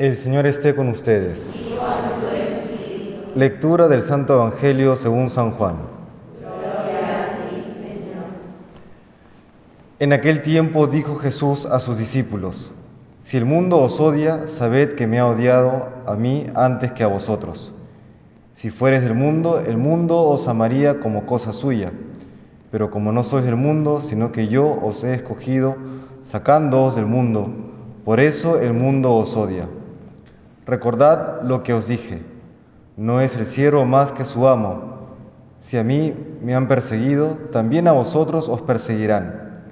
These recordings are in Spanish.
El Señor esté con ustedes. Lectura del Santo Evangelio según San Juan. En aquel tiempo dijo Jesús a sus discípulos, Si el mundo os odia, sabed que me ha odiado a mí antes que a vosotros. Si fueres del mundo, el mundo os amaría como cosa suya. Pero como no sois del mundo, sino que yo os he escogido, sacándoos del mundo, por eso el mundo os odia. Recordad lo que os dije, no es el siervo más que su amo. Si a mí me han perseguido, también a vosotros os perseguirán.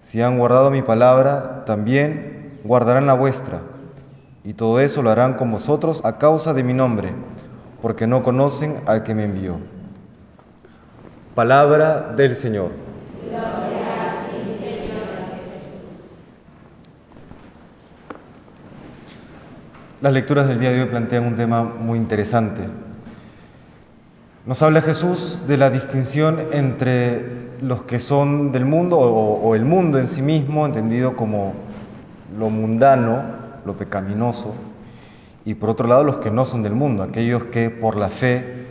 Si han guardado mi palabra, también guardarán la vuestra. Y todo eso lo harán con vosotros a causa de mi nombre, porque no conocen al que me envió. Palabra del Señor. Las lecturas del día de hoy plantean un tema muy interesante. Nos habla Jesús de la distinción entre los que son del mundo o, el mundo en sí mismo, entendido como lo mundano, lo pecaminoso, y por otro lado los que no son del mundo, aquellos que por la fe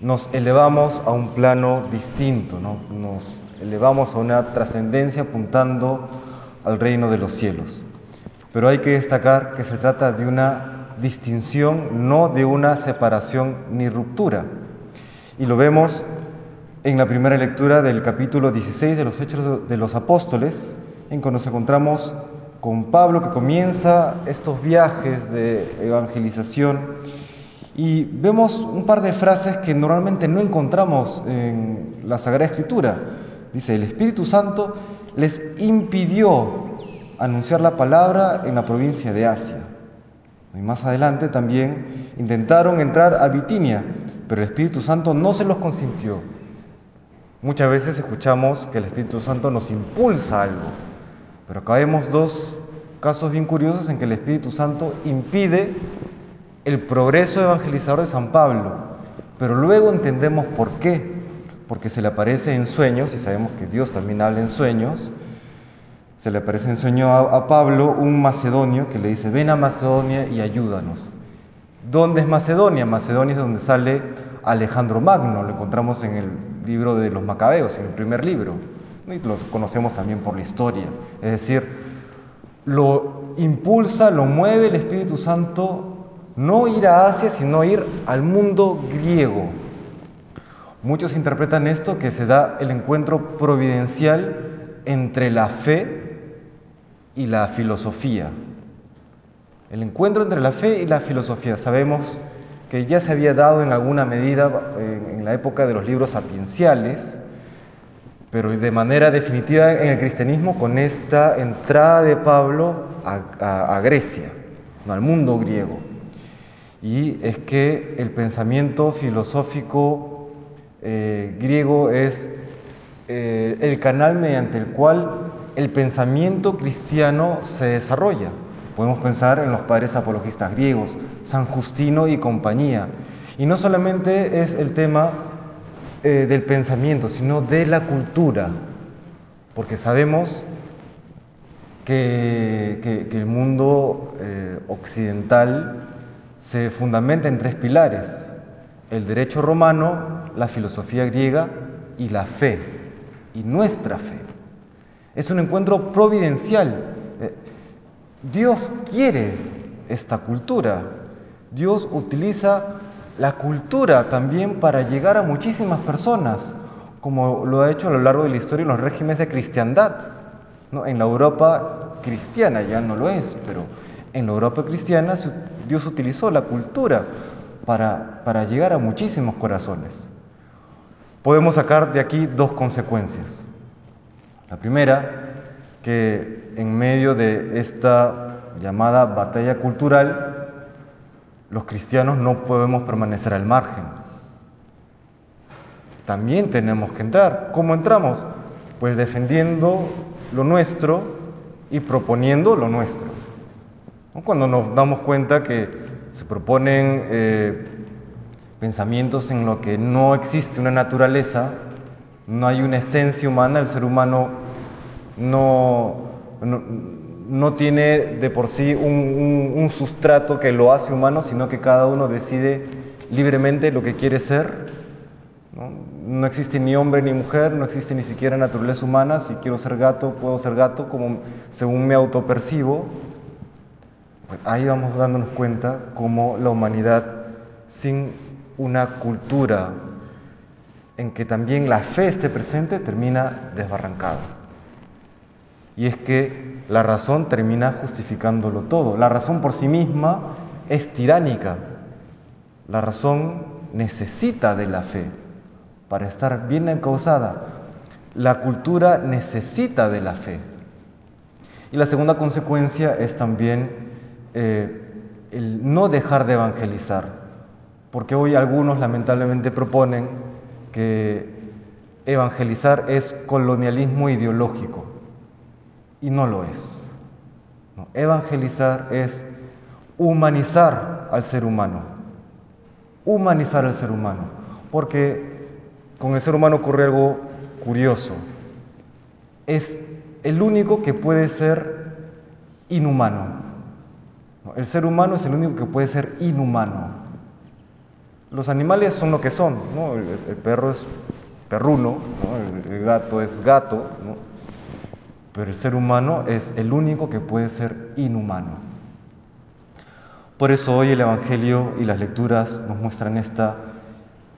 nos elevamos a un plano distinto, nos elevamos a una trascendencia apuntando al reino de los cielos. Pero hay que destacar que se trata de una distinción, no de una separación ni ruptura. Y lo vemos en la primera lectura del capítulo 16 de los Hechos de los Apóstoles, en cuando nos encontramos con Pablo que comienza estos viajes de evangelización y vemos un par de frases que normalmente no encontramos en la Sagrada Escritura. Dice, el Espíritu Santo les impidió anunciar la palabra en la provincia de Asia. Y más adelante también intentaron entrar a Bitinia, pero el Espíritu Santo no se los consintió. Muchas veces escuchamos que el Espíritu Santo nos impulsa algo, pero acá vemos dos casos bien curiosos en que el Espíritu Santo impide el progreso evangelizador de San Pablo, pero luego entendemos por qué, porque se le aparece en sueños, y sabemos que Dios también habla en sueños, se le aparece en sueño a, Pablo un macedonio que le dice, ven a Macedonia y ayúdanos. ¿Dónde es Macedonia? Macedonia es donde sale Alejandro Magno, lo encontramos en el libro de los Macabeos, en el primer libro, y lo conocemos también por la historia. Es decir, lo impulsa, lo mueve el Espíritu Santo no ir a Asia, sino ir al mundo griego. Muchos interpretan esto que se da el encuentro providencial entre la fe y la filosofía. El encuentro entre la fe y la filosofía. Sabemos que ya se había dado en alguna medida en, la época de los libros sapienciales, pero de manera definitiva en el cristianismo con esta entrada de Pablo a, Grecia, no, al mundo griego. Y es que el pensamiento filosófico eh, griego es eh, el canal mediante el cual el pensamiento cristiano se desarrolla. Podemos pensar en los padres apologistas griegos, San Justino y compañía. Y no solamente es el tema eh, del pensamiento, sino de la cultura, porque sabemos que, el mundo eh, occidental se fundamenta en tres pilares, el derecho romano, la filosofía griega y la fe, y nuestra fe. Es un encuentro providencial. Eh, Dios quiere esta cultura. Dios utiliza la cultura también para llegar a muchísimas personas, como lo ha hecho a lo largo de la historia en los regímenes de cristiandad. En la Europa cristiana ya no lo es, pero en la Europa cristiana Dios utilizó la cultura para, para llegar a muchísimos corazones. Podemos sacar de aquí dos consecuencias. La primera, que en medio de esta llamada batalla cultural, los cristianos no podemos permanecer al margen. También tenemos que entrar. ¿Cómo entramos? Pues defendiendo lo nuestro y proponiendo lo nuestro. Cuando nos damos cuenta que se proponen eh, pensamientos en lo que no existe una naturaleza, no hay una esencia humana, el ser humano no, no tiene de por sí un, sustrato que lo hace humano, sino que cada uno decide libremente lo que quiere ser. ¿no? no existe ni hombre ni mujer, no existe ni siquiera naturaleza humana. Si quiero ser gato, puedo ser gato como según me autopercibo. Pues ahí vamos dándonos cuenta cómo la humanidad sin una cultura en que también la fe esté presente termina desbarrancado. Y es que la razón termina justificándolo todo. La razón por sí misma es tiránica. La razón necesita de la fe para estar bien encausada. La cultura necesita de la fe. Y la segunda consecuencia es también eh, el no dejar de evangelizar, porque hoy algunos lamentablemente proponen que evangelizar es colonialismo ideológico y no lo es. evangelizar es humanizar al ser humano, humanizar al ser humano, porque con el ser humano ocurre algo curioso. Es el único que puede ser inhumano. El ser humano es el único que puede ser inhumano. Los animales son lo que son, el, perro es perruno, el, gato es gato, pero el ser humano es el único que puede ser inhumano. Por eso hoy el Evangelio y las lecturas nos muestran esta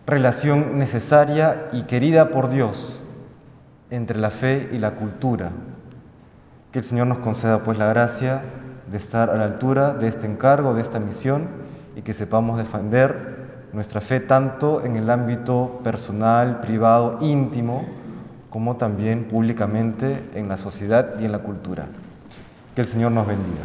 relación necesaria y querida por Dios entre la fe y la cultura. Que el Señor nos conceda pues la gracia de estar a la altura de este encargo, de esta misión y que sepamos defender nuestra fe tanto en el ámbito personal, privado, íntimo, como también públicamente en la sociedad y en la cultura. Que el Señor nos bendiga.